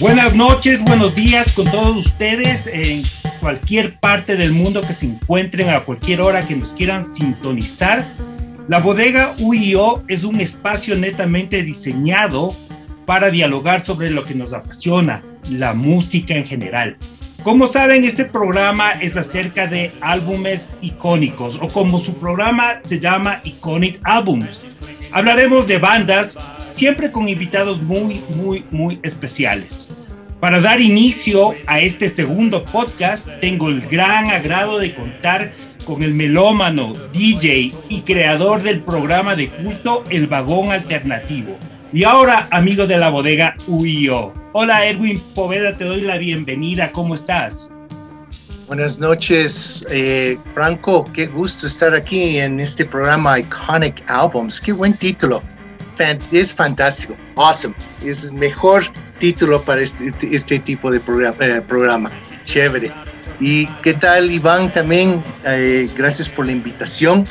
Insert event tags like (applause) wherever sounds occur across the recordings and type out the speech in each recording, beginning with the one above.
Buenas noches, buenos días con todos ustedes cualquier parte del mundo que se encuentren a cualquier hora que nos quieran sintonizar. La bodega UIO es un espacio netamente diseñado para dialogar sobre lo que nos apasiona, la música en general. Como saben, este programa es acerca de álbumes icónicos o como su programa se llama Iconic Albums. Hablaremos de bandas siempre con invitados muy, muy, muy especiales. Para dar inicio a este segundo podcast, tengo el gran agrado de contar con el melómano, DJ y creador del programa de culto El Vagón Alternativo. Y ahora, amigo de la bodega UIO. Hola Edwin Poveda, te doy la bienvenida. ¿Cómo estás? Buenas noches, eh, Franco. Qué gusto estar aquí en este programa Iconic Albums. Qué buen título es fantástico, awesome. Es mejor título para este, este tipo de programa, eh, programa. Chévere. ¿Y qué tal, Iván? También, eh, gracias por la invitación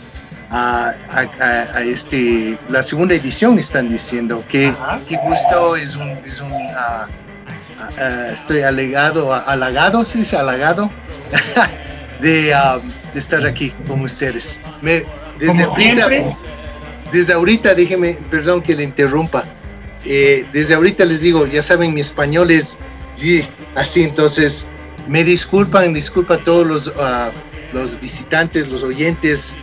a, a, este, la segunda edición, están diciendo. que qué gusto, es un, es un uh, uh, estoy alegado, halagado, ¿sí dice halagado? (laughs) de, de, estar aquí con ustedes. Me, desde ahorita, desde ahorita, déjeme, perdón que le interrumpa. Eh, desde ahorita les digo, ya saben, mi español es sí, así, entonces me disculpan, disculpa a todos los, ah, los visitantes, los oyentes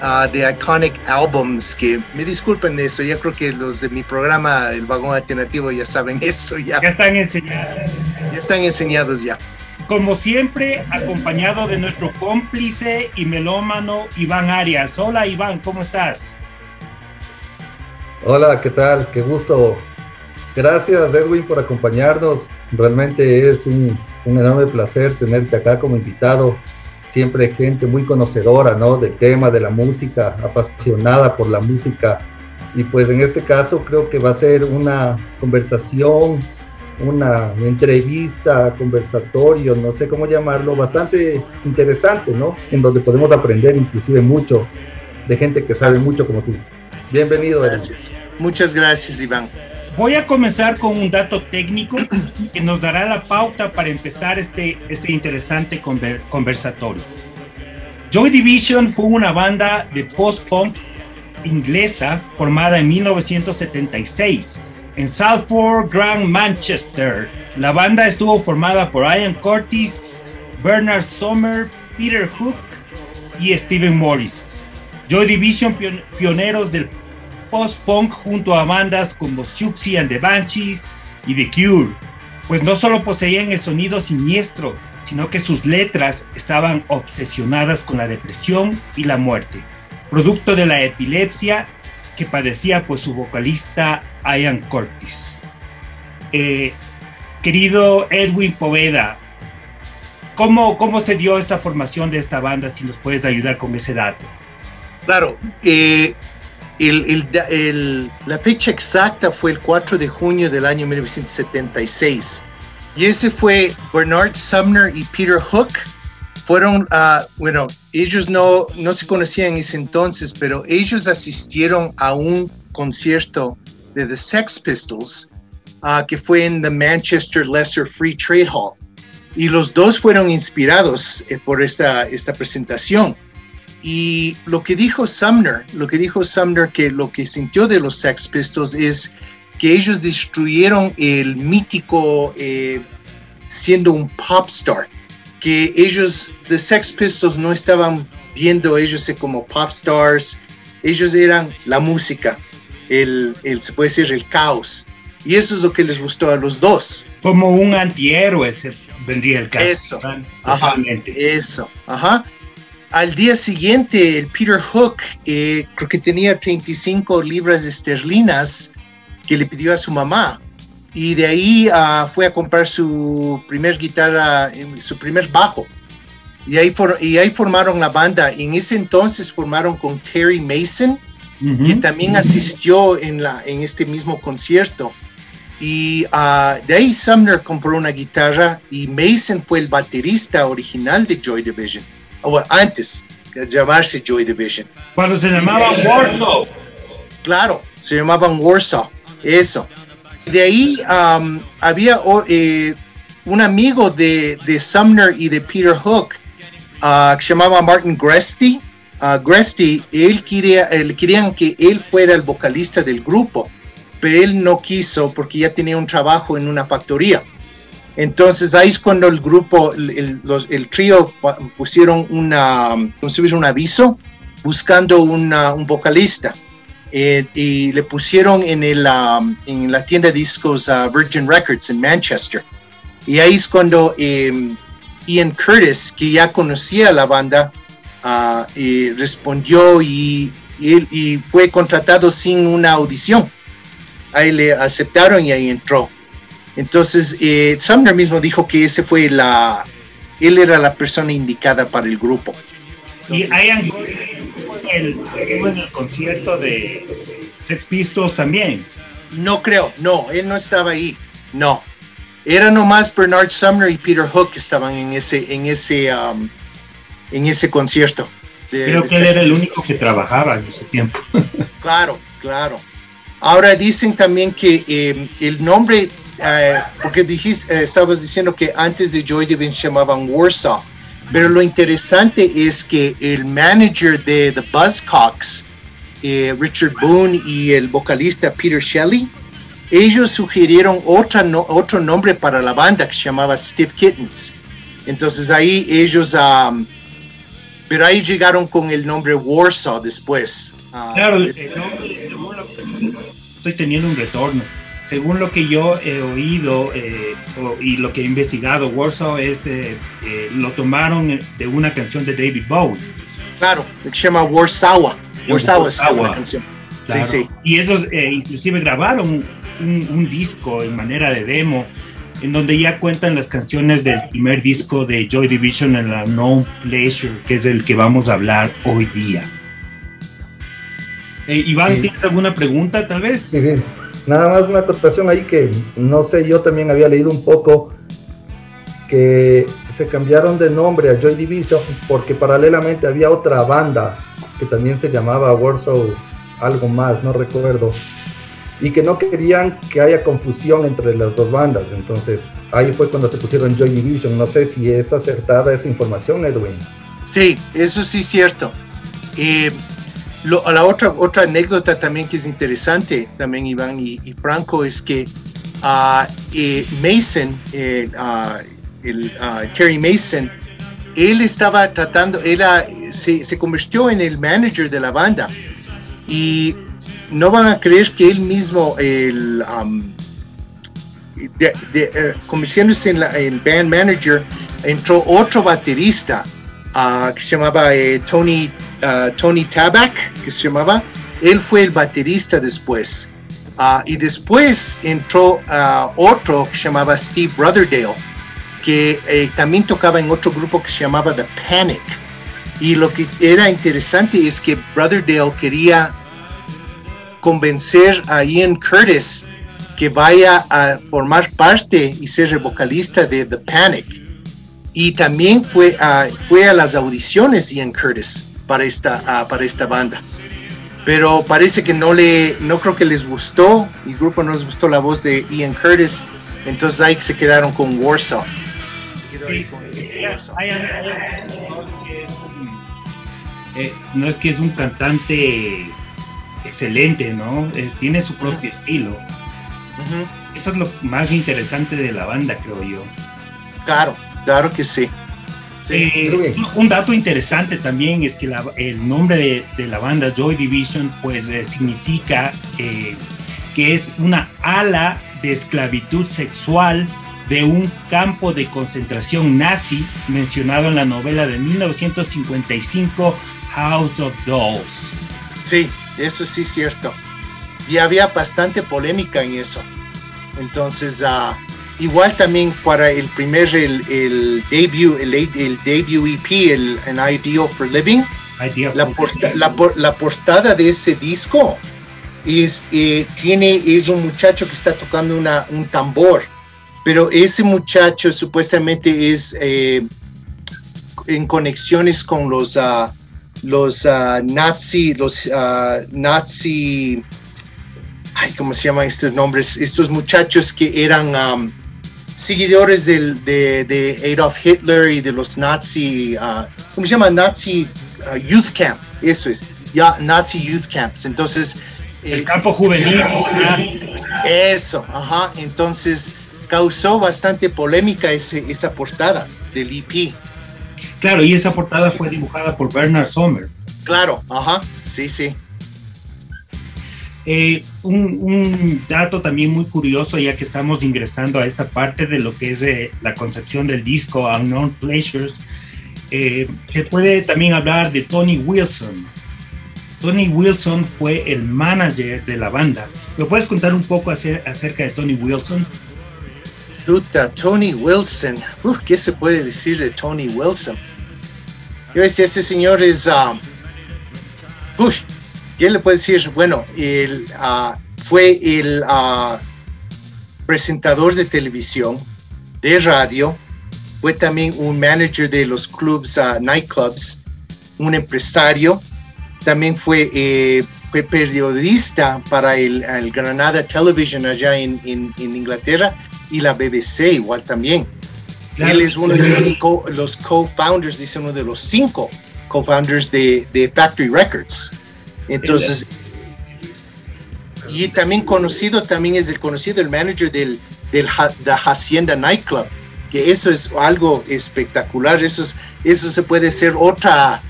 ah, de Iconic Albums, que me disculpen de eso, ya creo que los de mi programa, El Vagón Alternativo, ya saben (laughs) eso, ya. Ya están enseñados. Ya están enseñados ya. Como siempre, acompañado de nuestro cómplice y melómano Iván Arias. Hola Iván, ¿cómo estás? Hola, ¿qué tal? Qué gusto. Gracias Edwin por acompañarnos. Realmente es un, enorme placer tenerte acá como invitado. Siempre gente muy conocedora, ¿no? Del tema, de la música, apasionada por la música. Y pues en este caso creo que va a ser una conversación, una entrevista, conversatorio, no sé cómo llamarlo, bastante interesante, ¿no? En donde podemos aprender inclusive mucho de gente que sabe mucho como tú. Bienvenido. Gracias. Muchas gracias, Iván. Voy a comenzar con un dato técnico que nos dará la pauta para empezar este, este interesante conversatorio. Joy Division fue una banda de post-punk inglesa formada en 1976 en Salford, Grand Manchester. La banda estuvo formada por Ian Curtis, Bernard Sommer, Peter Hook y Steven Morris. Joy Division, pioneros del post-punk junto a bandas como Siouxsie and the Banshees y The Cure, pues no solo poseían el sonido siniestro, sino que sus letras estaban obsesionadas con la depresión y la muerte, producto de la epilepsia que padecía pues su vocalista Ian Curtis. Eh, querido Edwin Poveda, ¿cómo, ¿cómo se dio esta formación de esta banda? Si nos puedes ayudar con ese dato. Claro, eh, la fecha exacta fue el 4 de junio del año 1976. Y ese fue Bernard Sumner y Peter Hook. Fueron, uh, bueno, ellos no, no se conocían en ese entonces, pero ellos asistieron a un concierto de The Sex Pistols uh, que fue en the Manchester Lesser Free Trade Hall. Y los dos fueron inspirados eh, por esta, esta presentación. Y lo que dijo Sumner, lo que dijo Sumner que lo que sintió de los Sex Pistols es que ellos destruyeron el mítico eh, siendo un pop star, que ellos, the Sex Pistols no estaban viendo ellos como pop stars, ellos eran la música, el, el, se puede decir el caos. Y eso es lo que les gustó a los dos. Como un antihéroe vendría el caso. Eso, ajá, eso, ajá. Al día siguiente, el Peter Hook, eh, creo que tenía 35 libras esterlinas que le pidió a su mamá. Y de ahí ah, fue a comprar su primer guitarra, eh, su primer bajo. Y ahí, y ahí formaron la banda. En ese entonces formaron con Terry Mason, que también asistió en, la, en este mismo concierto. Y uh, de ahí Sumner compró una guitarra y Mason fue el baterista original de Joy Division. O antes de llamarse Joy Division. Cuando se llamaba Warsaw. Claro, se llamaban Warsaw. Eso. De ahí um, había eh, un amigo de, de, Sumner y de Peter Hook uh, que se llamaba Martin Gresty. Uh, Gresty, él quería, él querían que él fuera el vocalista del grupo, pero él no quiso porque ya tenía un trabajo en una factoría. Entonces ahí es cuando el grupo, el, los, el trío pusieron una, un aviso buscando una, un vocalista. Eh, y le pusieron en, el, um, en la tienda de discos uh, Virgin Records en Manchester. Y ahí es cuando em, Ian Curtis, que ya conocía la banda, uh, respondió y, y, fue contratado sin una audición. Ahí le aceptaron y ahí entró. Entonces, eh, Sumner mismo dijo que ese fue la, él era la persona indicada para el grupo. y Ian el, en el concierto de Sex Pistols también. No creo, no, él no estaba ahí, no. Era nomás Bernard Sumner y Peter Hook que estaban en ese, en ese, um, en ese concierto. creo que él era el único que trabajaba en ese tiempo. claro, claro. Ahora dicen también que eh, el nombre, eh, porque dijiste, eh, estabas diciendo que antes de Joy Division se llamaban Warsaw pero lo interesante es que el manager de The Buzzcocks, eh, Richard Boone y el vocalista Peter Shelley, ellos sugirieron otra otro nombre para la banda que se llamaba Stiff Kittens. Entonces ahí ellos, um, pero ahí llegaron con el nombre Warsaw después. Ah, claro, el nombre, estoy teniendo un retorno según lo que yo he oído eh, y lo que he investigado, Warsaw es, eh, eh, lo tomaron de una canción de David Bowie. Claro, se llama Warsaw. Warsaw es la canción. Sí, sí. Y ellos inclusive grabaron un, disco en manera de demo en donde ya cuentan las canciones del primer disco de Joy Division en la No Pleasure, que es el que vamos a hablar hoy día. Iván, ¿tienes alguna pregunta tal vez? Sí, sí. Nada más una acotación ahí que no sé, yo también había leído un poco que se cambiaron de nombre a Joy Division porque paralelamente había otra banda que también se llamaba Warsaw algo más, no recuerdo, y que no querían que haya confusión entre las dos bandas. Entonces ahí fue cuando se pusieron Joy Division. No sé si es acertada esa información, Edwin. Sí, eso sí es cierto. Eh, la otra, otra anécdota también que es interesante, también Iván y, Franco, es que uh, Mason, eh, uh, el, uh, Terry Mason, él estaba tratando, era, se, se, convirtió en el manager de la banda. Y no van a creer que él mismo, el, um, de, de, convirtiéndose en el band manager, entró otro baterista que se llamaba eh, Tony, Tony Tabak, que se llamaba. Él fue el baterista después. Ah, y después entró otro que se llamaba Steve Brotherdale, que eh, también tocaba en otro grupo que se llamaba The Panic. Y lo que era interesante es que Brotherdale quería convencer a Ian Curtis que vaya a formar parte y ser el vocalista de The Panic y también fue a, fue a las audiciones Ian Curtis para esta, para esta banda. Pero parece que no le, no creo que les gustó, el grupo no les gustó la voz de Ian Curtis, entonces ahí se quedaron con Warsaw. no es que es un cantante excelente, ¿no? tiene su propio estilo. Eso es lo más interesante de la banda, creo yo. Claro, Claro que sí. Eh, un dato interesante también es que el nombre de, la banda Joy Division pues eh, significa eh, que es una ala de esclavitud sexual de un campo de concentración nazi mencionado en la novela de 1955 House of Dolls. Sí, eso sí es cierto. Y había bastante polémica en eso. Entonces, uh, igual también para el primer, el, el debut, el, el debut EP, el An Ideal for Living, la, la, portada de ese disco es, eh, tiene, es un muchacho que está tocando una, un tambor, pero ese muchacho supuestamente es eh, en conexiones con los, uh, los uh, nazi, los uh, nazi, ay, ¿cómo se llaman estos nombres? Estos muchachos que eran um, seguidores del, de, de, Adolf Hitler y de los nazi, ¿cómo se llama? Nazi Youth Camp, eso es, ya, Nazi Youth Camps. Entonces, el eh, campo juvenil. Eso, ajá. Entonces causó bastante polémica ese, esa portada del EP. Claro, y esa portada fue dibujada por Bernard Sommer. Claro, ajá, sí, sí. Eh, un, dato también muy curioso, ya que estamos ingresando a esta parte de lo que es eh, la concepción del disco Unknown Pleasures, se puede también hablar de Tony Wilson. Tony Wilson fue el manager de la banda. ¿Me puedes contar un poco acerca de Tony Wilson? Tony Wilson. ¿Qué se puede decir de Tony Wilson? Yo este, ese señor es... Um, ¿Qué le puede decir? Bueno, él uh, fue el uh, presentador de televisión, de radio, fue también un manager de los clubs, uh, nightclubs, un empresario, también fue, eh, periodista para el, Granada Television allá en, Inglaterra y la BBC igual también. Él es uno de los, co-founders, dice uno de los cinco co-founders de, Factory Records. Entonces, y también conocido, también es el conocido, el manager del, del de Hacienda Nightclub, que eso es algo espectacular, eso, eso se puede ser otra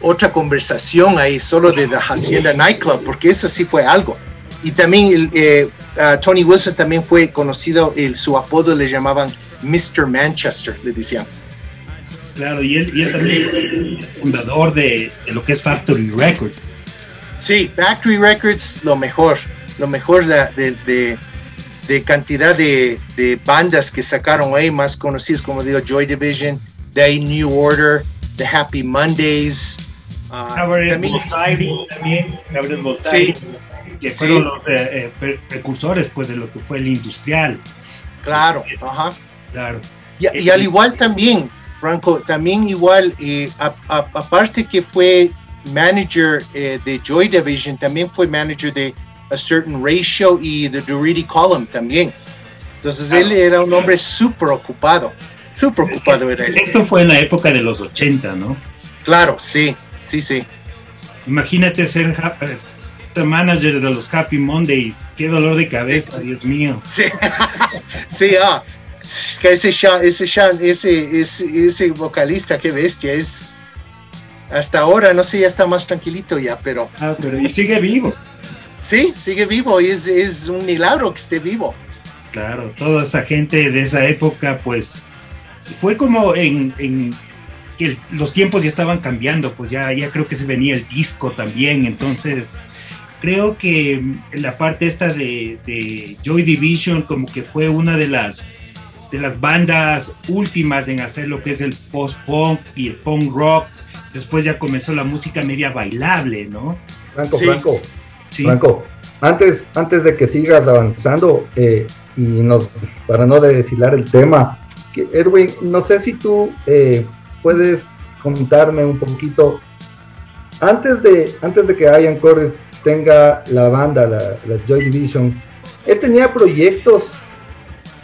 otra conversación ahí solo de la Hacienda Nightclub, porque eso sí fue algo. Y también eh, Tony Wilson también fue conocido, el, su apodo le llamaban Mr. Manchester, le decían. Claro, y él, y él también fundador de, lo que es Factory Records. Sí, Factory Records, lo mejor, lo mejor de, de, de cantidad de, bandas que sacaron ahí, más conocidas como digo, Joy Division, de ahí New Order, The Happy Mondays, Uh, también, Gabriel Botay, que fueron los eh, eh, precursores pues, de lo que fue el industrial. Claro, ajá. Claro. Y, al igual también, Franco, también igual, eh, aparte que fue manager de Joy Division, también fue manager de A Certain Ratio y The Durity Column también. Entonces él era un hombre súper ocupado, súper ocupado era él. Esto fue en la época de los 80, ¿no? Claro, sí, sí, sí. Imagínate ser manager de los Happy Mondays. Qué dolor de cabeza, Dios mío. Sí, (laughs) sí ah, ese, ese, ese, ese, ese vocalista, qué bestia, es hasta ahora, no sé, ya está más tranquilito ya, pero... Ah, pero sigue vivo. Sí, sigue vivo y es, es un milagro que esté vivo. Claro, toda esa gente de esa época, pues, fue como en, en los tiempos ya estaban cambiando, pues ya, ya creo que se venía el disco también, entonces creo que la parte esta de, Joy Division como que fue una de las de las bandas últimas en hacer lo que es el post-punk y el punk rock. Después ya comenzó la música media bailable, ¿no? Franco, Franco, Franco, antes, antes de que sigas avanzando, eh, y nos, para no deshilar el tema, Edwin, no sé si tú eh, puedes contarme un poquito, antes de, antes de que Ian Cordes tenga la banda, la, Joy Division, él tenía proyectos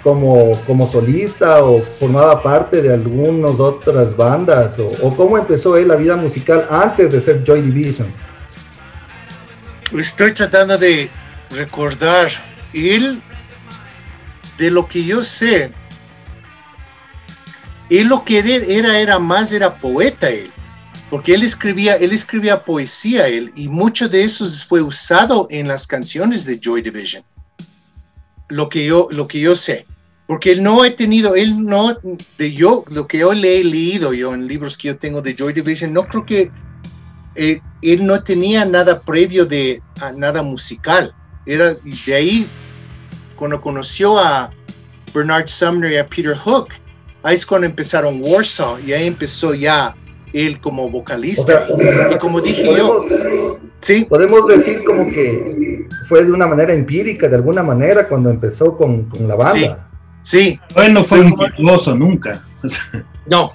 como, como solista o formaba parte de algunas otras bandas, o, cómo empezó él la vida musical antes de ser Joy Division. Estoy tratando de recordar, él, de lo que yo sé, él lo que era, era más, era poeta él, porque él escribía, él escribía poesía él, y mucho de eso fue usado en las canciones de Joy Division. Lo que yo, lo que yo sé, porque él no he tenido, él no, de yo, lo que yo le he leído yo en libros que yo tengo de Joy Division, no creo que eh, él no tenía nada previo de nada musical. Era de ahí cuando conoció a Bernard Sumner y a Peter Hook, ahí es cuando empezaron Warsaw y ahí empezó ya él como vocalista. y como dije yo, ¿sí? podemos decir como que fue de una manera empírica, de alguna manera, cuando empezó con, la banda. Sí. Bueno, fue un virtuoso nunca. (laughs) no,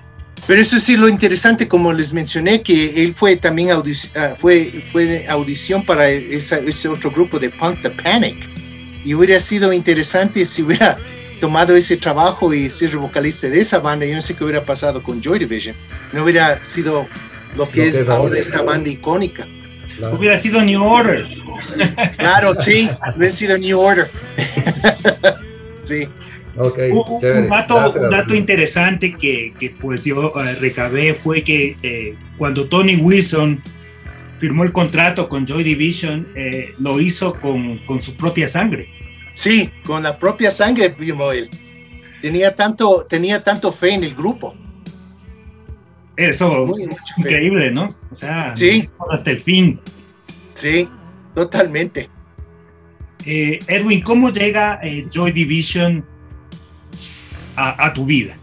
pero eso sí lo interesante, como les mencioné, que él fue también ah, fue, fue audición para ese otro grupo de punk, The Panic. Y hubiera sido interesante si hubiera tomado ese trabajo y ser vocalista de esa banda. Yo no sé qué hubiera pasado con Joy Division. No hubiera sido lo que es ahora esta banda icónica. Hubiera sido New Order. Claro, sí, hubiera sido New Order. (laughs) sí. Okay, un, dato, interesante que, que, pues yo eh, recabé fue que eh, cuando Tony Wilson firmó el contrato con Joy Division, eh, lo hizo con, con, su propia sangre. Sí, con la propia sangre firmó él. Tenía tanto, tenía tanto fe en el grupo. Eso, increíble, ¿no? O sea, sí. hasta el fin. Sí, totalmente. Edwin, ¿cómo llega Joy Division a, tu vida?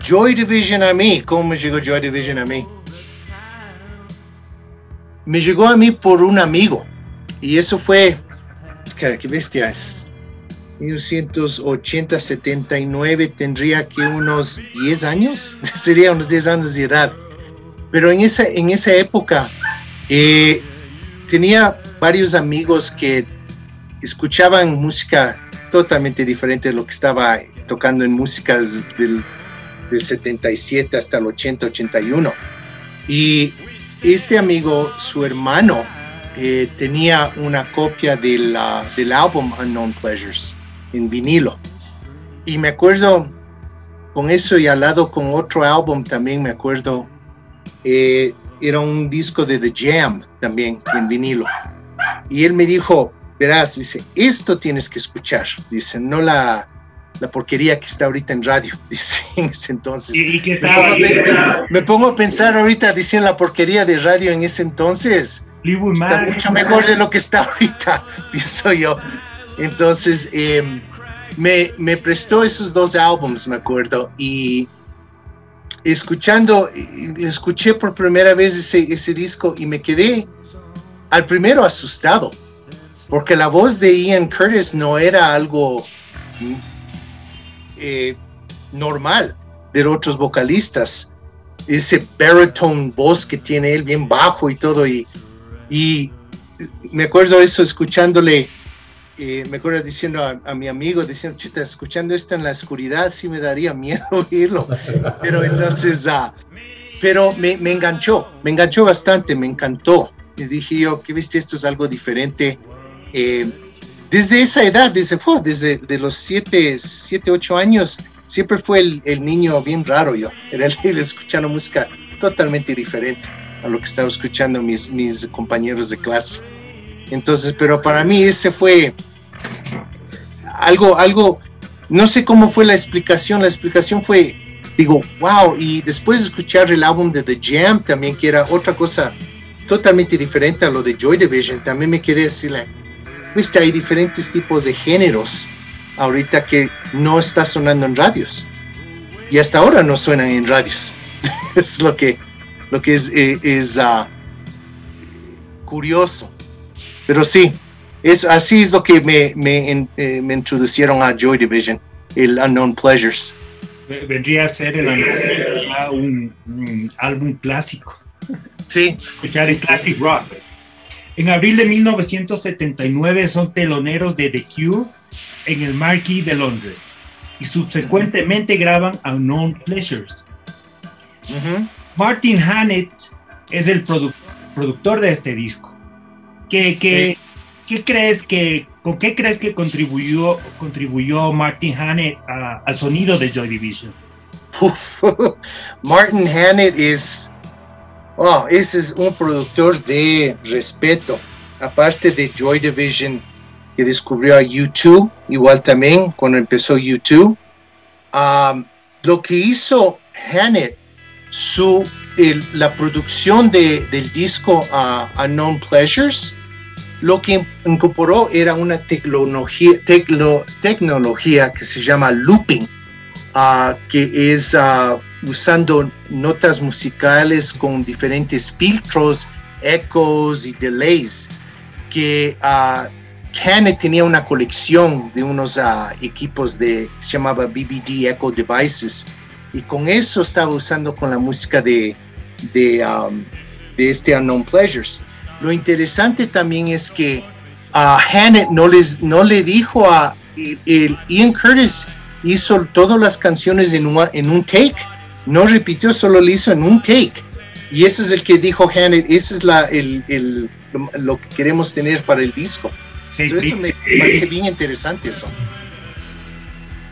Joy Division a mí, ¿cómo me llegó Joy Division a mí? Me llegó a mí por un amigo y eso fue, qué, bestia es, 1980, 79, tendría que unos 10 años, (laughs) sería unos 10 años de edad. Pero en esa, en esa época eh, tenía varios amigos que escuchaban música totalmente diferente de lo que estaba tocando en músicas del, 77 hasta el 80, 81. Y este amigo, su hermano, eh, tenía una copia del álbum Unknown Pleasures en vinilo. Y me acuerdo con eso y al lado con otro álbum también me acuerdo, eh, era un disco de The Jam también en vinilo. Y él me dijo, verás, dice, esto tienes que escuchar, dice, no la, la porquería que está ahorita en radio, (laughs) dice en ese entonces. ¿Y, me, pongo pensar, me, pongo a pensar ahorita, diciendo la porquería de radio en ese entonces, está mucho mejor de lo que está ahorita, (laughs) pienso yo. Entonces, em, me, me, prestó esos dos álbums, me acuerdo, y escuchando, escuché por primera vez ese, ese disco y me quedé al primero asustado porque la voz de Ian Curtis no era algo eh, normal de otros vocalistas. Ese baritone voz que tiene él bien bajo y todo. Y, y me acuerdo eso escuchándole, eh, me acuerdo diciendo a, mi amigo, diciendo, chita, escuchando esto en la oscuridad sí me daría miedo (laughs) oírlo. Pero entonces, uh, pero me, me enganchó, me enganchó bastante, me encantó. Y dije yo, que viste, esto es algo diferente eh, desde esa edad, desde, desde de los 7, 7, 8 años, siempre fue el, niño bien raro yo. Era el, escuchando música totalmente diferente a lo que estaba escuchando mis, mis compañeros de clase. Entonces, pero para mí ese fue algo, algo, no sé cómo fue la explicación, la explicación fue, digo, wow, y después de escuchar el álbum de The Jam también, que era otra cosa totalmente diferente a lo de Joy Division, también me quedé así, like, viste, hay diferentes tipos de géneros ahorita que no está sonando en radios. Y hasta ahora no suenan en radios. (laughs) es lo que, lo que es, eh, es, ah, curioso. Pero sí, es, así es lo que me, me, eh, me introducieron a Joy Division, el Unknown Pleasures. Vendría a ser el, un, un álbum clásico. Sí. Escuchar el classic rock. En abril de 1979 son teloneros de The Cure en el Marquis de Londres y subsecuentemente graban Unknown Pleasures. Martin Hannett es el productor de este disco. ¿Qué, qué, crees que, ¿Con qué crees que contribuyó, contribuyó Martin Hannett al sonido de Joy Division? (laughs) Martin Hannett es Oh, ese es un productor de respeto. Aparte de Joy Division, que descubrió a YouTube, igual también cuando empezó YouTube. Um, lo que hizo Hannett, su, la producción de, del disco uh, Unknown Pleasures, lo que incorporó era una tecnología, tecnología que se llama looping, ah, que es ah, usando notas musicales con diferentes filtros, ecos y delays, que uh, tenía una colección de unos equipos de, se llamaba BBD Echo Devices, y con eso estaba usando con la música de, de, um, de este Unknown Pleasures. Lo interesante también es que a uh, no, les, no le dijo a el, Ian Curtis hizo todas las canciones en, en un take, no repitió, solo lo hizo en un take. Y ese es el que dijo Hannett, ese es la, el, el, lo que queremos tener para el disco. eso me parece bien interesante eso.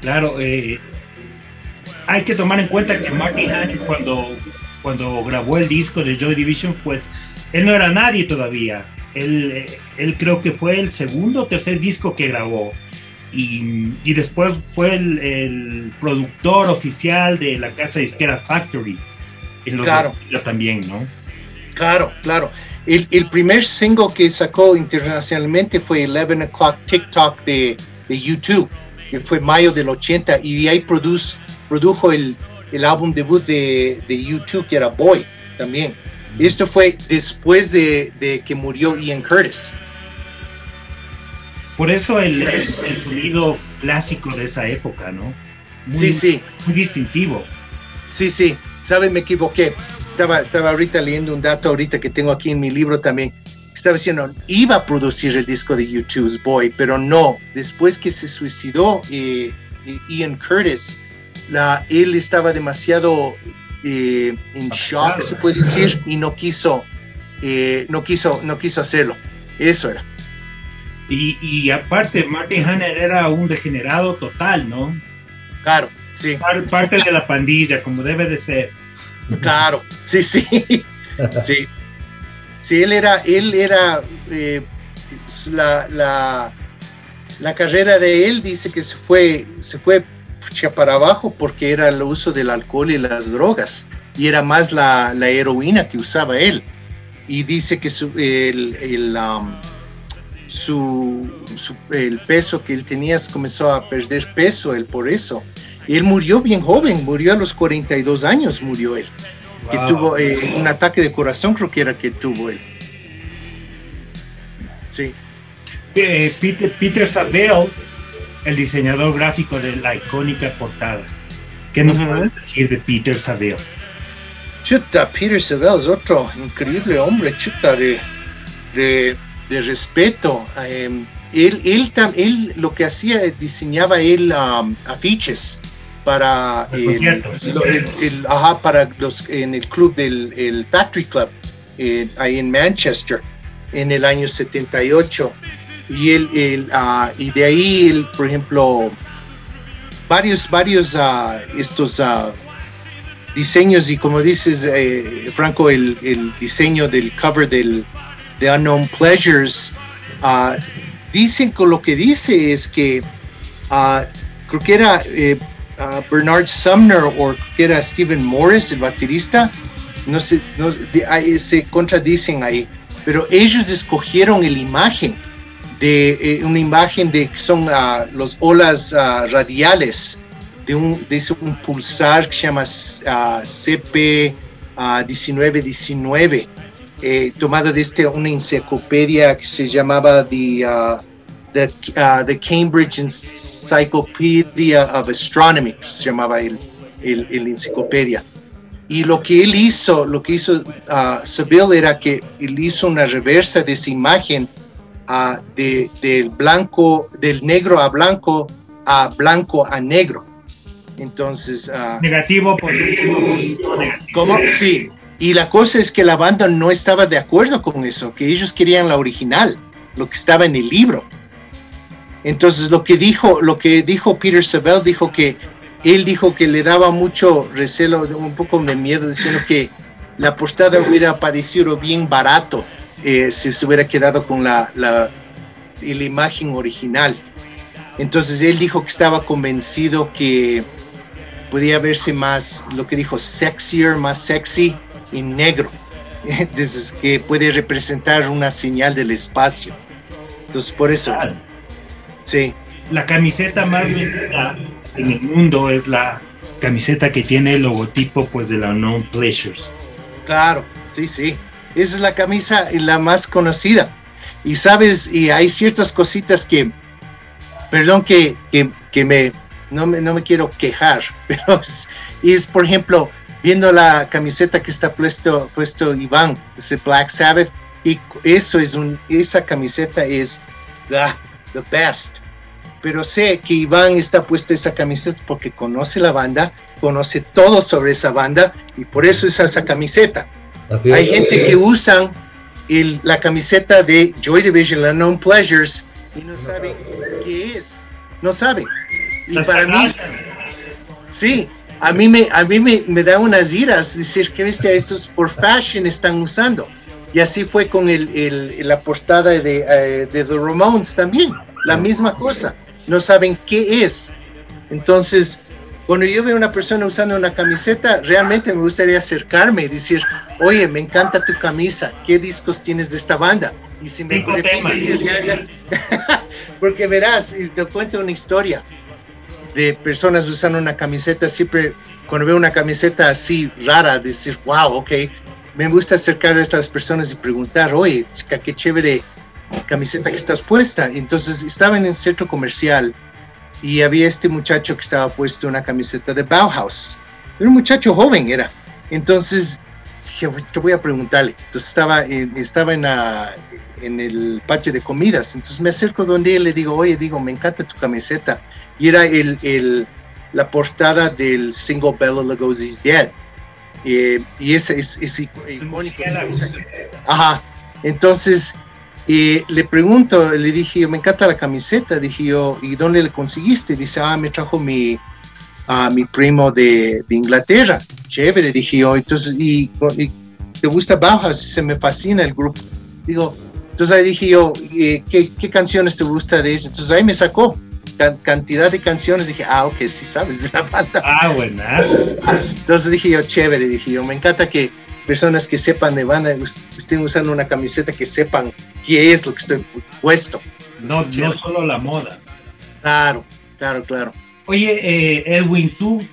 Claro, eh, hay que tomar en cuenta que Marty Hannett cuando, cuando grabó el disco de Joy Division, pues él no era nadie todavía. Él, él creo que fue el segundo o tercer disco que grabó. Y, y después fue el, productor oficial de la casa disquera Factory. En los claro. también, ¿no? Claro, claro. El, el, primer single que sacó internacionalmente fue 11 O'Clock TikTok de, de YouTube, que fue mayo del 80, y de ahí produce, produjo el, el álbum debut de, de YouTube, que era Boy, también. Esto fue después de, de que murió Ian Curtis. Por eso el, el, sonido clásico de esa época, ¿no? sí, sí. Muy distintivo. Sí, sí. ¿Saben? Me equivoqué. Estaba, estaba ahorita leyendo un dato ahorita que tengo aquí en mi libro también. Estaba diciendo, iba a producir el disco de YouTube's Boy, pero no. Después que se suicidó eh, Ian Curtis, la, él estaba demasiado eh, en shock, se puede decir, (laughs) y no quiso, eh, no quiso, no quiso hacerlo. Eso era. Y, y aparte, Martin Hanner era un degenerado total, ¿no? Claro, sí. Parte de la pandilla, como debe de ser. Claro, sí, sí. Sí. Sí, él era, él era eh, la, la, la, carrera de él dice que se fue, se fue para abajo porque era el uso del alcohol y las drogas y era más la, la heroína que usaba él y dice que su, el, el, um, su, el peso que él tenía comenzó a perder peso él por eso. Él murió bien joven murió a los 42 años murió él que tuvo eh, un ataque de corazón creo que era que tuvo él. Sí. Eh, Peter, Peter Sabel el diseñador gráfico de la icónica portada. ¿Qué nos puede decir de Peter Saville? Chuta, Peter Saville es otro increíble hombre, chuta, de, de, respeto. Em, él, él, él, lo que hacía, diseñaba él um, afiches para, el, ajá, para los, en el club del el Factory Club, eh, ahí en Manchester, en el año 78 y él, él uh, y de ahí él, por ejemplo varios varios uh, estos uh, diseños y como dices eh, Franco el, el, diseño del cover del de Unknown Pleasures dicen que lo que dice es que creo que era eh, Bernard Sumner o que era Stephen Morris el baterista no sé no, se contradicen ahí pero ellos escogieron la imagen de eh, una imagen de que son uh, los olas uh, radiales de un, de un pulsar que se llama uh, CP1919, eh, tomado de este, una enciclopedia que se llamaba the, the, the, Cambridge Encyclopedia of Astronomy, se llamaba el, el, el, enciclopedia. Y lo que él hizo, lo que hizo Seville era que él hizo una reversa de esa imagen de, del blanco, del negro a blanco a blanco a negro. Entonces. negativo, positivo, ¿Cómo? Sí. Y la cosa es que la banda no estaba de acuerdo con eso, que ellos querían la original, lo que estaba en el libro. Entonces lo que dijo, lo que dijo Peter Savell dijo que él dijo que le daba mucho recelo, un poco de miedo, diciendo que la portada hubiera parecido bien barato eh, si se hubiera quedado con la, la, la, imagen original. Entonces él dijo que estaba convencido que podía verse más, lo que dijo, sexier, más sexy en negro. (laughs) Entonces que puede representar una señal del espacio. Entonces, por eso. Sí. La camiseta más vendida en el mundo es la camiseta que tiene el logotipo pues de la Unknown Pleasures. Claro, sí, sí. Esa es la camisa la más conocida. Y sabes, y hay ciertas cositas que, perdón que, que, me, no me, no me quiero quejar, (laughs) pero es, por ejemplo, viendo la camiseta que está puesto, puesto Iván, ese Black Sabbath, y eso es un, esa camiseta es the, the best. Pero sé que Iván está puesto esa camiseta porque conoce la banda, conoce todo sobre esa banda y por eso usa esa camiseta. Hay gente que usan el, la camiseta de Joy Division, la Known Pleasures, y no saben qué es. No saben. Y para mí, sí, a mí me, a mí me, me da unas iras decir que bestia, estos por fashion están usando. Y así fue con el, el, la portada de, eh, de The Ramones también, la misma cosa. No saben qué es. Entonces, cuando yo veo a una persona usando una camiseta, realmente me gustaría acercarme y decir, oye, me encanta tu camisa, ¿qué discos tienes de esta banda? Y si me decir, (laughs) porque verás, te cuento una historia de personas usando una camiseta, siempre cuando veo una camiseta así rara, decir, wow, ok, me gusta acercar a estas personas y preguntar, oye, chica, qué chévere camiseta que estás puesta. Entonces estaba en el centro comercial y había este muchacho que estaba puesto una camiseta de Bauhaus. Era un muchacho joven, era. Entonces dije, pues, voy a preguntarle. Entonces estaba, estaba en, la, en el patio de comidas. Entonces me acerco donde él le digo, oye, digo, me encanta tu camiseta. Y era el, el la portada del single Bella Lugosi's Dead. Eh, y ese es, es icónico. Ajá. Entonces y le pregunto, le dije, me encanta la camiseta, dije yo, ¿y dónde le conseguiste? Dice, ah, me trajo mi, a mi primo de, Inglaterra. Chévere, dije yo, entonces, ¿y, te gusta Bauhaus? Se me fascina el grupo. Digo, entonces ahí dije yo, ¿qué, qué canciones te gusta de ellos? Entonces ahí me sacó cantidad de canciones. Dije, ah, ok, sí sabes de la banda. Ah, buenas. Entonces dije yo, chévere, dije yo, me encanta que personas que sepan de banda, estén usando una camiseta que sepan qué es lo que estoy puesto. No, no solo la moda. Claro, claro, claro. Oye, eh, Edwin, ¿tú,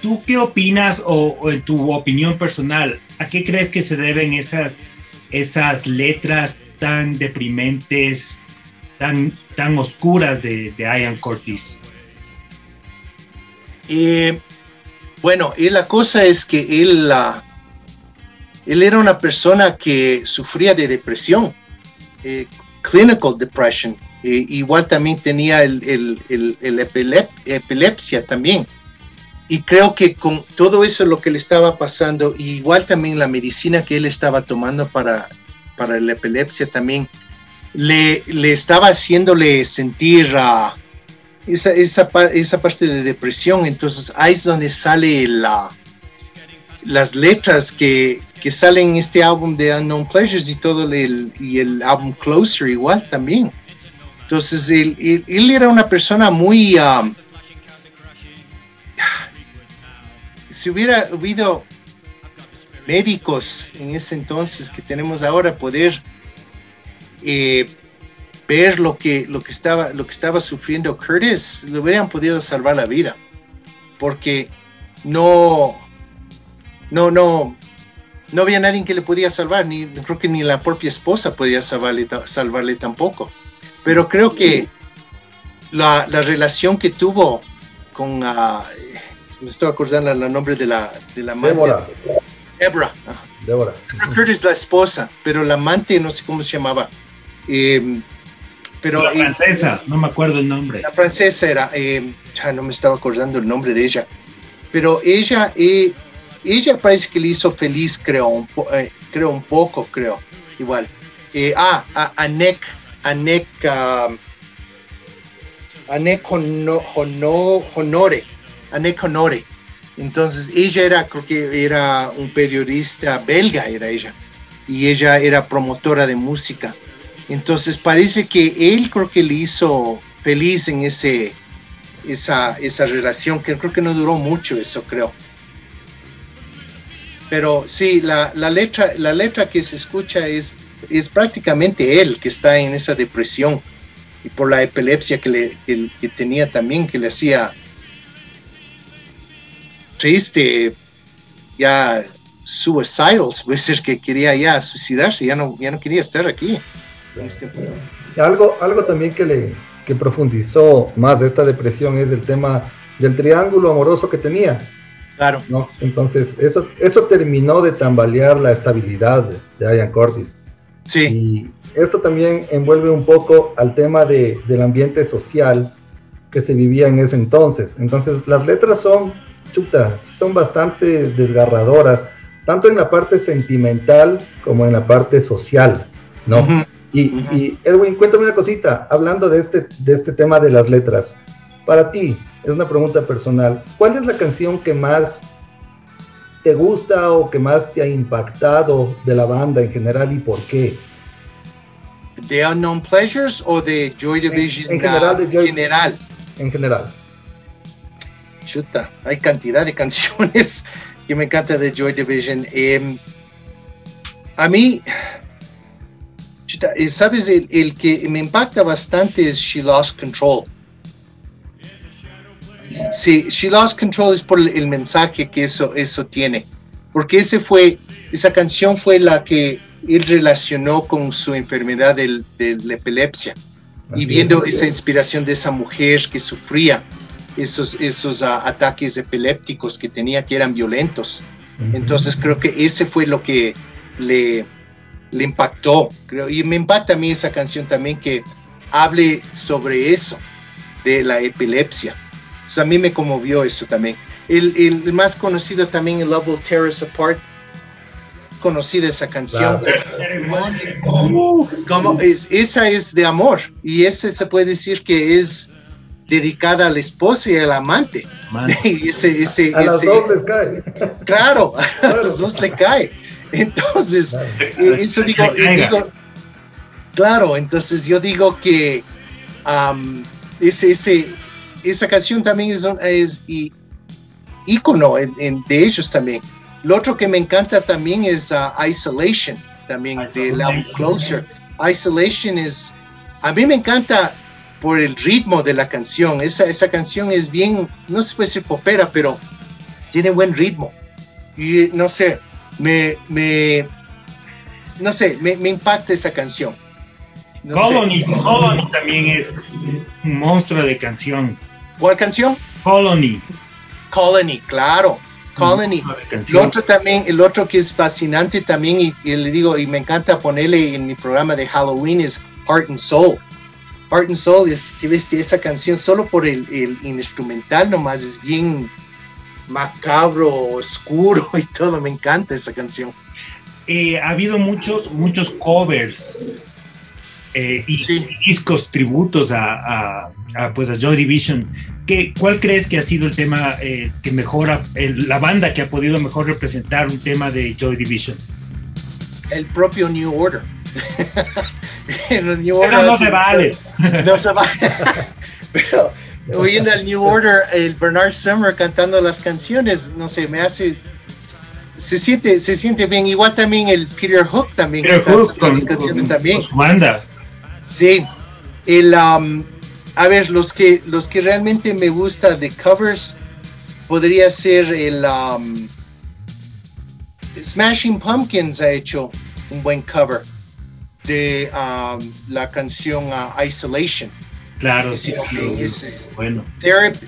¿tú qué opinas o, en tu opinión personal, a qué crees que se deben esas, esas letras tan deprimentes, tan, tan oscuras de, de Ian Curtis? Eh, bueno, y la cosa es que él, la él era una persona que sufría de depresión, eh, clinical depression, eh, igual también tenía el, epilepsia también. Y creo que con todo eso lo que le estaba pasando, igual también la medicina que él estaba tomando para, para la epilepsia también, le, le estaba haciéndole sentir uh, esa, esa, esa parte de depresión. Entonces ahí es donde sale la, las letras que, que salen en este álbum de Unknown Pleasures y todo el, y el álbum Closer igual también. Entonces él, él, era una persona muy... Um, si hubiera habido médicos en ese entonces que tenemos ahora, poder eh, ver lo que, lo, que estaba, lo que estaba sufriendo Curtis, le hubieran podido salvar la vida. Porque no, no, no, no había nadie que le podía salvar, ni creo que ni la propia esposa podía salvarle, salvarle tampoco. Pero creo que la, relación que tuvo con, uh, me estoy acordando el nombre de la, de la. Débora. Débora. Débora. Curtis, la esposa, pero la amante no sé cómo se llamaba. Eh, pero, la francesa, no me acuerdo el nombre. La francesa era, eh, ya no me estaba acordando el nombre de ella, pero ella, eh, ella parece que le hizo feliz, creo, un, eh, creo un poco, creo, igual. Eh, ah, a Anek, Anek, um, Anek Honore, Anek Honore. Entonces, ella era, creo que era un periodista belga, era ella, y ella era promotora de música. Entonces, parece que él creo que le hizo feliz en ese, esa, esa relación, que creo que no duró mucho eso, creo. Pero sí, la, letra, la letra que se escucha es es prácticamente él que está en esa depresión y por la epilepsia que, le, que, tenía también, que le hacía triste, ya suicidal, (laughs) puede ser que quería ya suicidarse, ya no, ya no quería estar aquí. Este algo, algo también que le que profundizó más esta depresión es el tema del triángulo amoroso que tenía. Claro. ¿no? Entonces, eso, eso terminó de tambalear la estabilidad de Ian Cortis. Sí. Y esto también envuelve un poco al tema de, del ambiente social que se vivía en ese entonces. Entonces, las letras son, chuta, son bastante desgarradoras, tanto en la parte sentimental como en la parte social, ¿no? y, Edwin, cuéntame una cosita, hablando de este, de este tema de las letras. Para ti, es una pregunta personal, ¿cuál es la canción que más te gusta o que más te ha impactado de la banda en general y por qué? ¿De Unknown Pleasures o de Joy Division? En, general, de Joy, general. En general. Chuta, hay cantidad de (laughs) canciones que me encanta de Joy Division. Em, a mí, chuta, eh, sabes, el, el, que me impacta bastante es She Lost Control. Sí, She Lost Control es por el mensaje que eso, eso tiene. Porque ese fue, esa canción fue la que él relacionó con su enfermedad de, la epilepsia. y viendo esa inspiración de esa mujer que sufría esos, esos ah, ataques epilépticos que tenía, que eran violentos. Entonces creo que ese fue lo que le, le impactó. Creo, y me impacta a mí esa canción también que hable sobre eso, de la epilepsia a mí me conmovió eso también. El, el más conocido también, Love Will Tear Us Apart, conocida esa canción. Como es, esa es de amor y ese se puede decir que es dedicada a la esposa y al amante. (laughs) ese, ese, a las dos les cae. Claro, a los dos le cae. Entonces, eh, eso digo, digo, claro, entonces yo digo que ese, ese, esa canción también es, es y, ícono en, de ellos también. Lo otro que me encanta también es uh, Isolation, también del álbum Closer. Isolation es, a mí me encanta por el ritmo de la canción. Esa, esa canción es bien, no se puede decir popera, pero tiene buen ritmo. Y no sé, me, me no sé, me, me impacta esa canción. Colony, Colony también es un monstruo de canción. ¿Cuál canción? Colony. Colony, claro. Colony. El otro también, el otro que es fascinante también, y, le digo, y me encanta ponerle en mi programa de Halloween, es Heart and Soul. Heart and Soul es, que ves, esa canción solo por el, el, instrumental nomás, es bien macabro, oscuro (laughs) y todo, me encanta esa canción. Eh, ha habido muchos, muchos covers eh, y discos tributos a, pues a Joy Division. ¿Qué, ¿Cuál crees que ha sido el tema eh, que mejora, la banda que ha podido mejor representar un tema de Joy Division? El propio New Order. New Order no se vale. No se vale. Pero oyendo al New Order, el Bernard Summer cantando las canciones, no sé, me hace se siente, se siente bien. Igual también el Peter Hook también Peter Hook, con, las canciones también. Su banda. Sí. El um, a ver, los que, los que realmente me gusta de covers podría ser el um, Smashing Pumpkins ha hecho un buen cover de um, la canción uh, Isolation. Claro, sí, bueno.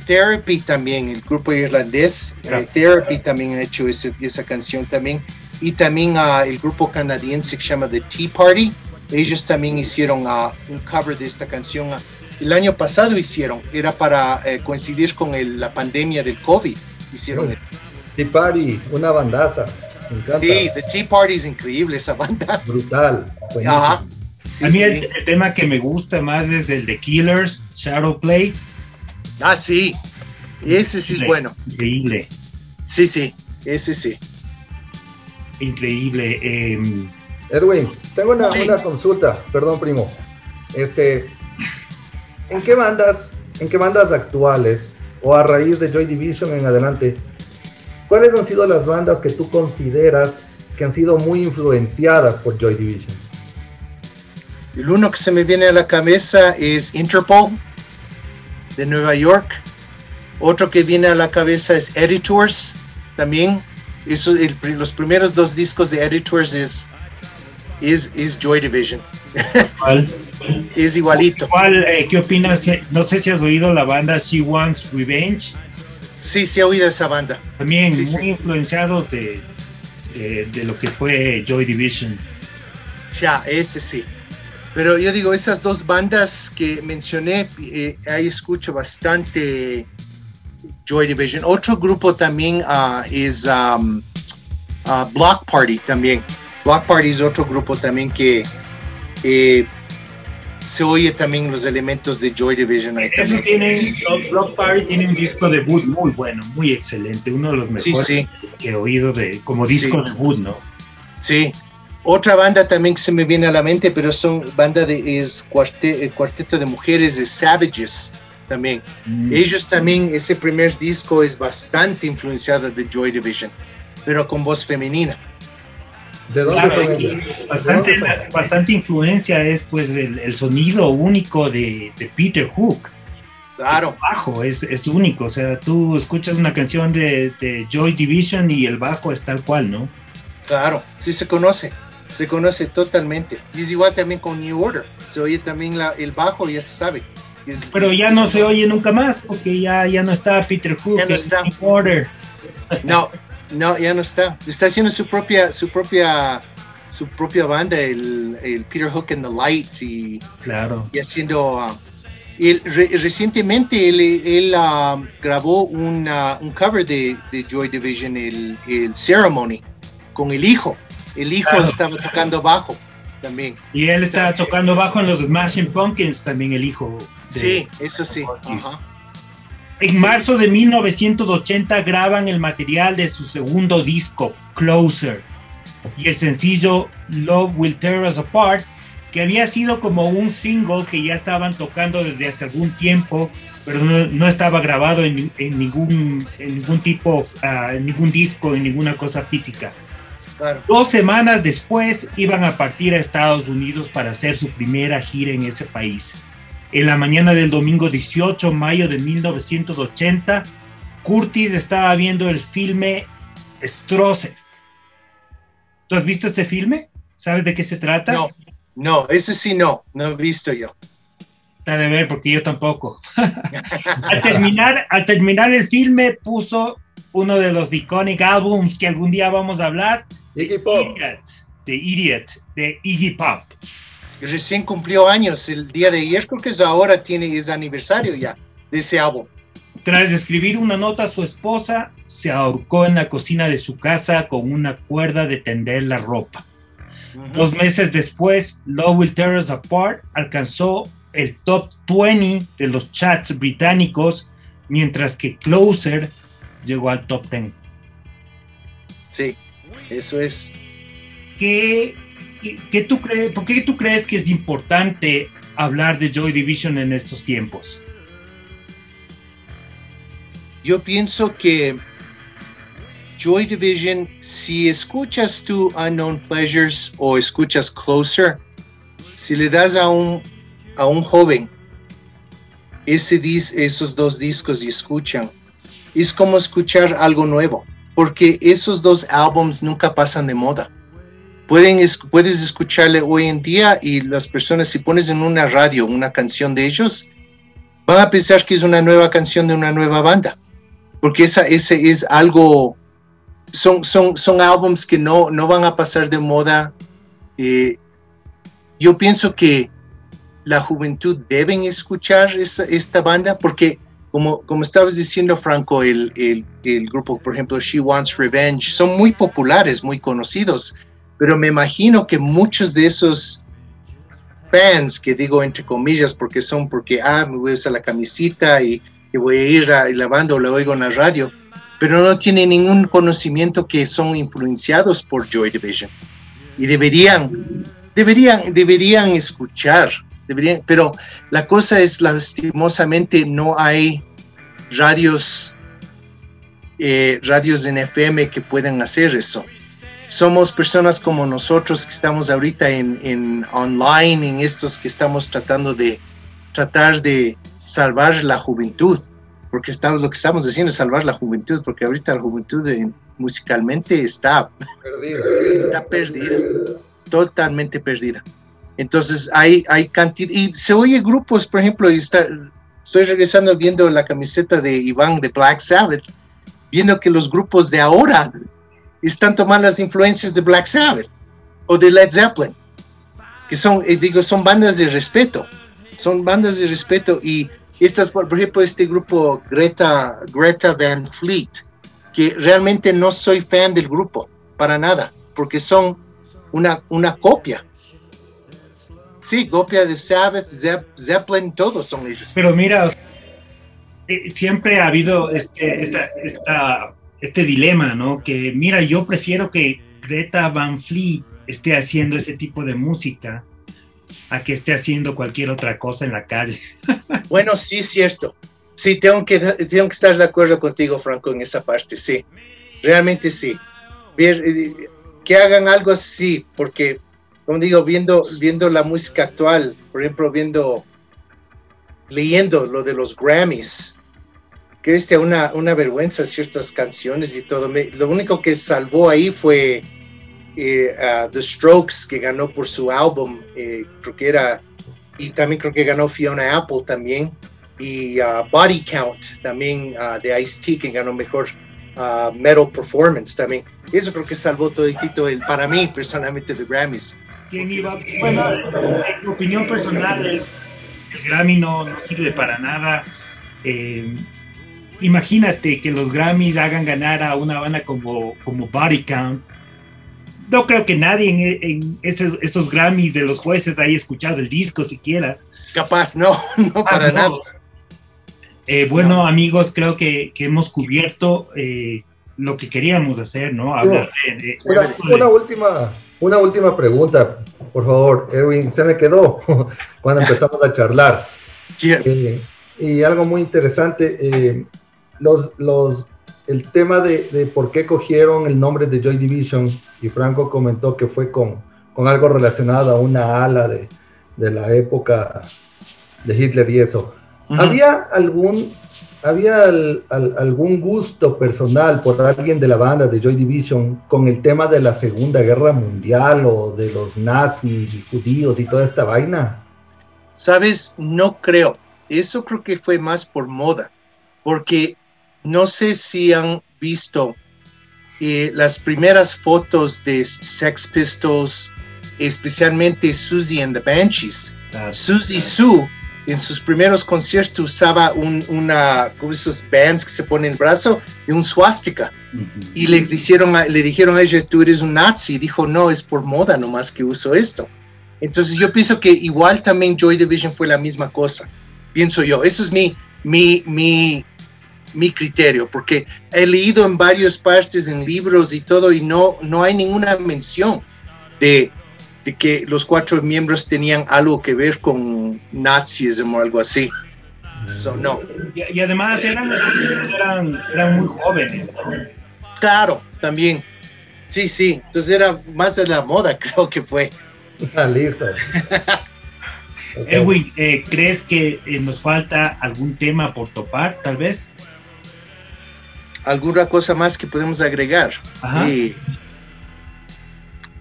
Therapy, también, el grupo irlandés, eh, Therapy también ha hecho esa canción también. Y también uh, el grupo canadiense que se llama The Tea Party, ellos también hicieron uh, un cover de esta canción el año pasado hicieron, era para eh, coincidir con la pandemia del COVID. Hicieron Tea Party, una bandaza. Sí, The Tea Party es increíble esa banda. Brutal. Ajá. a mí el, tema que me gusta más es el de Killers, Shadow Play. Ah, sí. Ese sí es bueno. Increíble. Sí, sí, ese sí. Increíble. Em, Edwin, tengo una, una, consulta, perdón, primo. Este, ¿En qué bandas, en qué bandas actuales o a raíz de Joy Division en adelante, cuáles han sido las bandas que tú consideras que han sido muy influenciadas por Joy Division? El uno que se me viene a la cabeza es Interpol de Nueva York. Otro que viene a la cabeza es Editors también. Eso, los primeros dos discos de Editors es, es, Joy Division. (laughs) es igualito. Eh, ¿Qué opinas? No sé si has oído la banda She Wants Revenge. Sí, sí he oído esa banda. También muy influenciados de, de, lo que fue Joy Division. Ya, ese sí. Pero yo digo, esas dos bandas que mencioné, eh, ahí escucho bastante Joy Division. Otro grupo también uh, es um, uh, Block Party también. Block Party es otro grupo también que eh, se oye también los elementos de Joy Division. Ahí tienen, Block Party tiene un disco debut muy bueno, muy excelente, uno de los mejores que he oído de, como disco debut, ¿no? Sí. Otra banda también que se me viene a la mente, pero son banda de es cuarteto de mujeres de Savages también. Mm. Ellos también, ese primer disco es bastante influenciado de Joy Division, pero con voz femenina. ¿De bastante, bastante influencia es pues el, sonido único de, Peter Hook. Claro. El bajo es, es, único, o sea, tú escuchas una canción de, de, Joy Division y el bajo es tal cual, ¿no? Claro, sí se conoce, se conoce totalmente. Y es igual también con New Order, se oye también la, el bajo, ya se sabe. Pero ya no se oye nunca más, porque ya, ya no está Peter Hook ya no está. New Order. No, no, ya no está. Está haciendo su propia, su propia, su propia banda, el, el Peter Hook and the Light y, claro. y haciendo. Uh, recientemente él, él uh, grabó un cover de, de, Joy Division, el, el, Ceremony, con el hijo. El hijo estaba tocando bajo también. Y él estaba tocando bajo en los Smashing Pumpkins también, el hijo. sí, eso sí. Ajá. En marzo de 1980 graban el material de su segundo disco, Closer, y el sencillo Love Will Tear Us Apart, que había sido como un single que ya estaban tocando desde hace algún tiempo, pero no, estaba grabado en, ningún, ningún tipo, uh, en ningún disco, en ninguna cosa física. Dos semanas después iban a partir a Estados Unidos para hacer su primera gira en ese país. En la mañana del domingo 18 de mayo de 1980, Curtis estaba viendo el filme Stroce. ¿Tú has visto ese filme? ¿Sabes de qué se trata? No, no, ese sí no, no he visto yo. Está de ver, porque yo tampoco. (laughs) al, terminar, al terminar el filme puso uno de los iconic albums que algún día vamos a hablar. Iggy Pop. de Idiot, de Iggy Pop recién cumplió años el día de ayer, creo que es ahora, tiene ese aniversario ya de ese álbum. Tras escribir una nota a su esposa, se ahorcó en la cocina de su casa con una cuerda de tender la ropa. Dos meses después, Love Will Tear Us Apart alcanzó el top 20 de los chats británicos, mientras que Closer llegó al top 10. Sí, eso es. ¿Qué ¿qué tú crees, ¿por qué tú crees que es importante hablar de Joy Division en estos tiempos? Yo pienso que Joy Division, si escuchas tú Unknown Pleasures o escuchas Closer, si le das a un, a un joven ese esos dos discos y escuchan, es como escuchar algo nuevo, porque esos dos álbums nunca pasan de moda pueden, puedes escucharle hoy en día y las personas, si pones en una radio una canción de ellos, van a pensar que es una nueva canción de una nueva banda, porque esa, ese es algo, son, son, son álbums que no, no van a pasar de moda. Eh, yo pienso que la juventud deben escuchar esta, esta banda porque como, como estabas diciendo Franco, el, el, el, grupo, por ejemplo, She Wants Revenge, son muy populares, muy conocidos pero me imagino que muchos de esos fans, que digo entre comillas, porque son porque, ah, me voy a usar la camisita y, voy a ir a, la banda o la oigo en la radio, pero no tienen ningún conocimiento que son influenciados por Joy Division. Y deberían, deberían, deberían escuchar, deberían, pero la cosa es, lastimosamente, no hay radios, eh, radios en FM que puedan hacer eso somos personas como nosotros que estamos ahorita en, en online, en estos que estamos tratando de tratar de salvar la juventud, porque estamos, lo que estamos haciendo es salvar la juventud, porque ahorita la juventud musicalmente está perdida. está perdida, totalmente perdida. Entonces hay, hay cantidad, y se oye grupos, por ejemplo, y está, estoy regresando viendo la camiseta de Iván de Black Sabbath, viendo que los grupos de ahora están tomando las influencias de Black Sabbath o de Led Zeppelin, que son, eh, digo, son bandas de respeto, son bandas de respeto y estas, por ejemplo, este grupo Greta, Greta Van Fleet, que realmente no soy fan del grupo, para nada, porque son una, una copia. Sí, copia de Sabbath, Zeppelin, todos son ellos. Pero mira, eh, siempre ha habido este, esta, este dilema, ¿no? Que mira, yo prefiero que Greta Van Fleet esté haciendo este tipo de música a que esté haciendo cualquier otra cosa en la calle. (laughs) bueno, sí, cierto. Sí, tengo que, tengo que estar de acuerdo contigo, Franco, en esa parte, sí. Realmente sí. Eh, que hagan algo así, porque, como digo, viendo, viendo la música actual, por ejemplo, viendo, leyendo lo de los Grammys, que es una, una vergüenza ciertas canciones y todo. lo único que salvó ahí fue eh, The Strokes, que ganó por su álbum, eh, creo que era, y también creo que ganó Fiona Apple también, y uh, Body Count también uh, de Ice-T, que ganó mejor uh, Metal Performance también. Eso creo que salvó todo el, para mí personalmente, de Grammys. ¿Quién iba? Bueno, en opinión personal, el, Grammy no, no, sirve para nada. Eh, imagínate que los Grammys hagan ganar a una banda como, como Body Count. No creo que nadie en, esos, Grammys de los jueces haya escuchado el disco siquiera. Capaz, no, (laughs) no para ah, nada. Eh, bueno, amigos, creo que, hemos cubierto eh, lo que queríamos hacer, ¿no? Hablar de, una, última, una última pregunta, por favor, Edwin. Se me quedó (laughs) cuando empezamos a charlar. Sí. Eh, y algo muy interesante los, los, el tema de, por qué cogieron el nombre de Joy Division, y Franco comentó que fue con, con algo relacionado a una ala de, de la época de Hitler y eso. ¿Había algún, había algún gusto personal por alguien de la banda de Joy Division con el tema de la Segunda Guerra Mundial o de los nazis y judíos y toda esta vaina? Sabes, no creo. Eso creo que fue más por moda, porque no sé si han visto eh, las primeras fotos de Sex Pistols, especialmente Susie and the Banshees. Susie Sue en sus primeros conciertos usaba un, una, como esos bands que se ponen en el brazo, de un swastika. Y le, dijeron a, le dijeron a ella, tú eres un nazi. Y dijo, no, es por moda nomás que uso esto. Entonces yo pienso que igual también Joy Division fue la misma cosa. Pienso yo. Eso es mi, mi, mi, mi criterio, porque he leído en varias partes, en libros y todo, y no, no hay ninguna mención de, de que los cuatro miembros tenían algo que ver con nazismo o algo así. no. Y, además eran, eran, muy jóvenes. Claro, también. Sí, sí. Entonces era más de la moda, (laughs) creo que fue. Ah, listo. (laughs) Edwin, eh, ¿crees que eh, nos falta algún tema por topar, tal vez? Alguna cosa más que podemos agregar.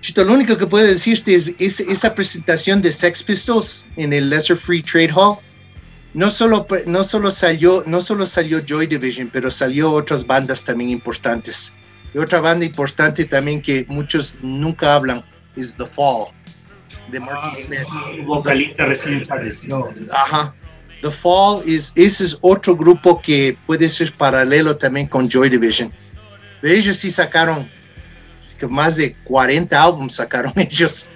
Chito, lo único que puedo decirte es, esa presentación de Sex Pistols en el Lesser Free Trade Hall. No solo, no solo salió, no solo salió Joy Division, pero salió otras bandas también importantes. Y otra banda importante también que muchos nunca hablan es The Fall de Marky ah, Smith. Vocalista recién falleció. Ajá. The Fall is, ese es otro grupo que puede ser paralelo también con Joy Division. Ellos sí sacaron más de 40 álbumes sacaron (laughs) ellos.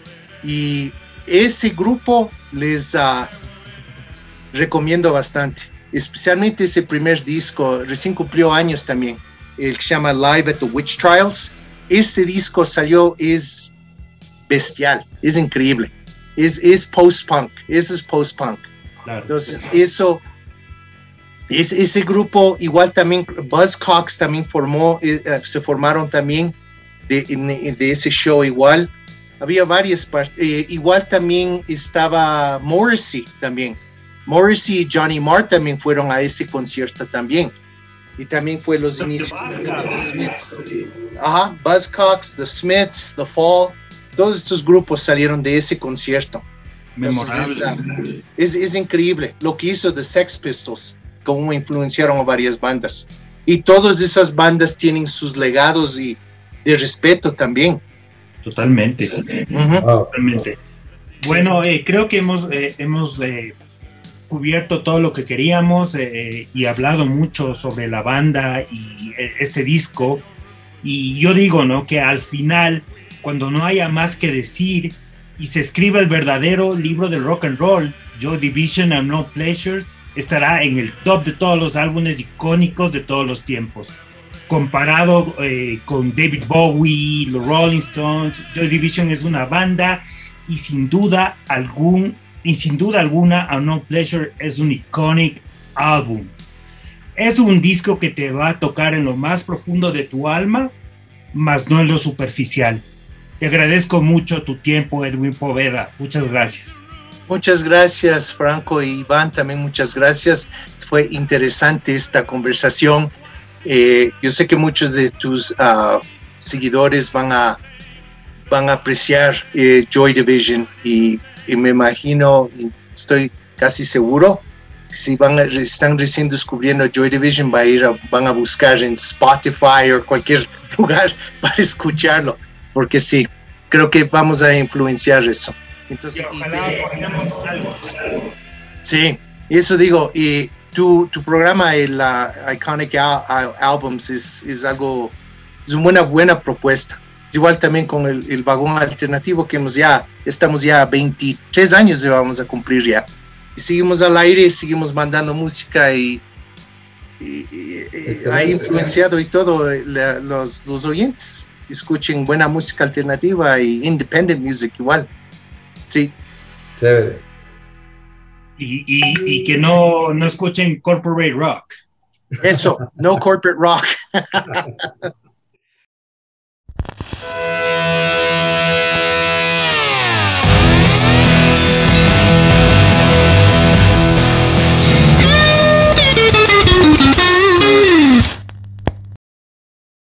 Y ese grupo les uh, recomiendo bastante. Especialmente ese primer disco, recién cumplió años también, el que se llama Live at the Witch Trials. Ese disco salió, es bestial, es increíble. Es, es post-punk, ese es post-punk. Entonces, eso, es, ese grupo, igual también, Buzzcocks también formó, eh, eh, se formaron también de, ese show igual. Había varias partes. Eh, igual también estaba Morrissey también. Morrissey y Johnny Marr también fueron a ese concierto también. Y también fue los inicios de The Smiths. Ajá, Buzzcocks, The Smiths, The Fall. Todos estos grupos salieron de ese concierto. Memorable. Es, es, increíble lo que hizo The Sex Pistols, cómo influenciaron a varias bandas. Y todas esas bandas tienen sus legados y de respeto también. Totalmente. Totalmente. Bueno, eh, creo que hemos, eh, hemos eh, cubierto todo lo que queríamos y hablado mucho sobre la banda y este disco. Y yo digo, ¿no? Que al final, cuando no haya más que decir y se escriba el verdadero libro del rock and roll, Joy Division and No Pleasures estará en el top de todos los álbumes icónicos de todos los tiempos comparado eh, con David Bowie, los Rolling Stones, Joy Division es una banda y sin duda algún y sin duda alguna A No Pleasure es un iconic álbum. Es un disco que te va a tocar en lo más profundo de tu alma, mas no en lo superficial. Te agradezco mucho tu tiempo, Edwin Poveda. Muchas gracias. Muchas gracias, Franco y Iván. También muchas gracias. Fue interesante esta conversación eh, yo sé que muchos de tus uh, seguidores van a, van a apreciar eh, Joy Division y, y, me imagino, estoy casi seguro, si van a, están recién descubriendo Joy Division, va a ir van a buscar en Spotify o cualquier (laughs) lugar para escucharlo, porque sí, creo que vamos a influenciar eso. Entonces, y ojalá algo. Sí, eso digo, y tu, tu programa, el Iconic Albums, es, es, algo, es una buena, buena propuesta. Igual también con el, el, vagón alternativo que hemos ya, estamos ya 23 años y vamos a cumplir ya. Y seguimos al aire, seguimos mandando música y, ha influenciado y todo eh, los, los oyentes escuchen buena música alternativa y independent music igual. Sí. Chévere. Y, y, y que no, no escuchen corporate rock. Eso, no corporate rock. (laughs)